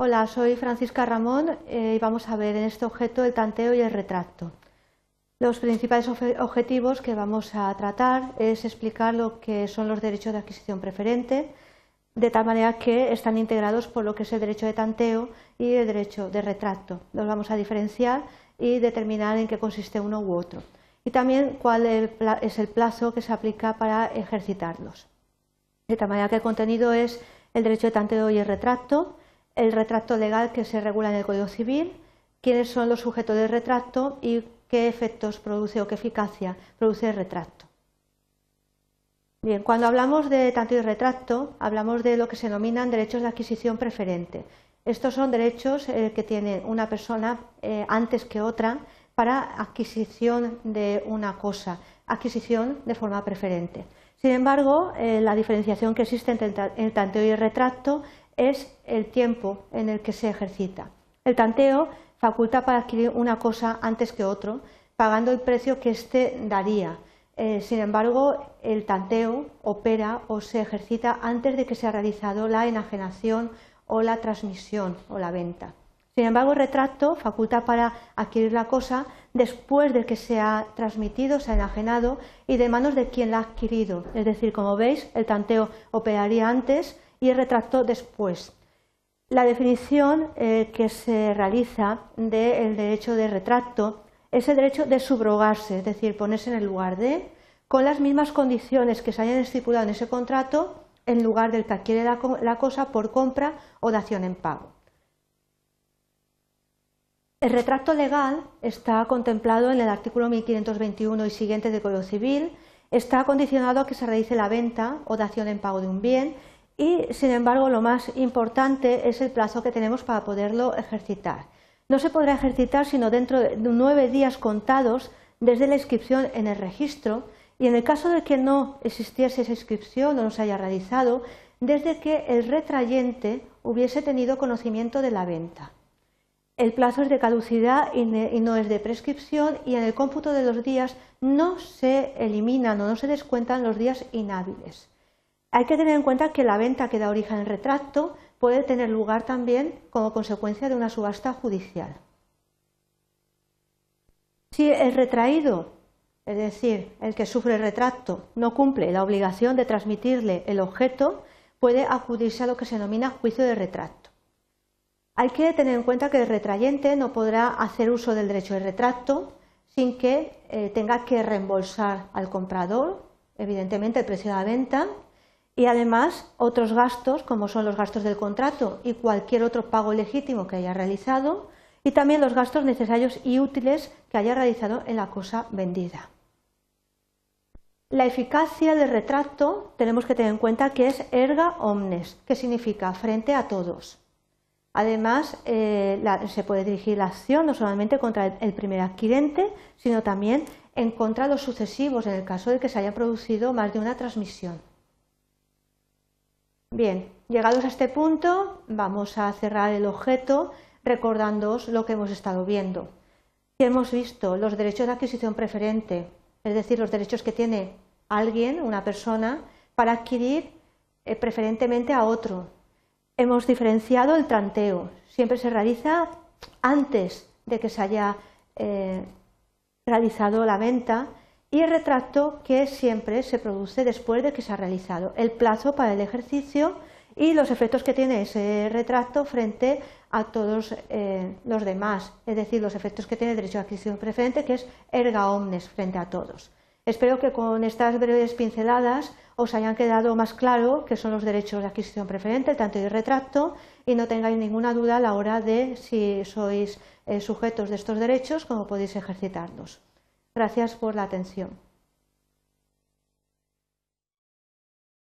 Hola, soy Francisca Ramón eh, y vamos a ver en este objeto el tanteo y el retracto. Los principales objetivos que vamos a tratar es explicar lo que son los derechos de adquisición preferente, de tal manera que están integrados por lo que es el derecho de tanteo y el derecho de retracto. Los vamos a diferenciar y determinar en qué consiste uno u otro. Y también cuál es el plazo que se aplica para ejercitarlos. De tal manera que el contenido es el derecho de tanteo y el retracto, el retracto legal que se regula en el Código Civil, quiénes son los sujetos del retracto y qué efectos produce o qué eficacia produce el retracto. Bien, cuando hablamos de tanto y retracto, hablamos de lo que se denominan derechos de adquisición preferente. Estos son derechos eh, que tiene una persona eh, antes que otra para adquisición de una cosa, adquisición de forma preferente. Sin embargo, eh, la diferenciación que existe entre el tanteo y el retracto es el tiempo en el que se ejercita. El tanteo faculta para adquirir una cosa antes que otro, pagando el precio que éste daría. Eh, sin embargo, el tanteo opera o se ejercita antes de que se ha realizado la enajenación o la transmisión o la venta. Sin embargo, el retracto faculta para adquirir la cosa después de que se ha transmitido, se ha enajenado y de manos de quien la ha adquirido. Es decir, como veis, el tanteo operaría antes y el retracto después. La definición eh, que se realiza del derecho de retracto es el derecho de subrogarse, es decir, ponerse en el lugar de, con las mismas condiciones que se hayan estipulado en ese contrato, en lugar del que adquiere la, cosa por compra o dación en pago. El retracto legal está contemplado en el artículo 1521 y siguiente del Código Civil, está condicionado a que se realice la venta o dación en pago de un bien y, sin embargo, lo más importante es el plazo que tenemos para poderlo ejercitar. No se podrá ejercitar sino dentro de nueve días contados desde la inscripción en el registro y en el caso de que no existiese esa inscripción o no se haya realizado, desde que el retrayente hubiese tenido conocimiento de la venta. El plazo es de caducidad y no es de prescripción y en el cómputo de los días no se eliminan o no se descuentan los días inhábiles. Hay que tener en cuenta que la venta que da origen al retracto puede tener lugar también como consecuencia de una subasta judicial. Si el retraído, es decir, el que sufre el retracto, no cumple la obligación de transmitirle el objeto, puede acudirse a lo que se denomina juicio de retracto. Hay que tener en cuenta que el retrayente no podrá hacer uso del derecho de retracto sin que eh, tenga que reembolsar al comprador, evidentemente, el precio de la venta y además otros gastos como son los gastos del contrato y cualquier otro pago legítimo que haya realizado y también los gastos necesarios y útiles que haya realizado en la cosa vendida. La eficacia del retrato tenemos que tener en cuenta que es erga omnes, que significa frente a todos. Además, eh, se puede dirigir la acción no solamente contra el primer adquirente, sino también en contra de los sucesivos, en el caso de que se haya producido más de una transmisión. Bien, llegados a este punto, vamos a cerrar el objeto recordándoos lo que hemos estado viendo. hemos visto los derechos de adquisición preferente, es decir, los derechos que tiene alguien, una persona, para adquirir eh, preferentemente a otro. Hemos diferenciado el tranteo, siempre se realiza antes de que se haya eh, realizado la venta y el retracto que siempre se produce después de que se ha realizado, el plazo para el ejercicio y los efectos que tiene ese retracto frente a todos eh, los demás, es decir, los efectos que tiene el derecho de adquisición preferente, que es erga omnes frente a todos. Espero que con estas breves pinceladas os hayan quedado más claro qué son los derechos de adquisición preferente, tanto de retracto, y no tengáis ninguna duda a la hora de si sois eh, sujetos de estos derechos, cómo podéis ejercitarlos. Gracias por la atención.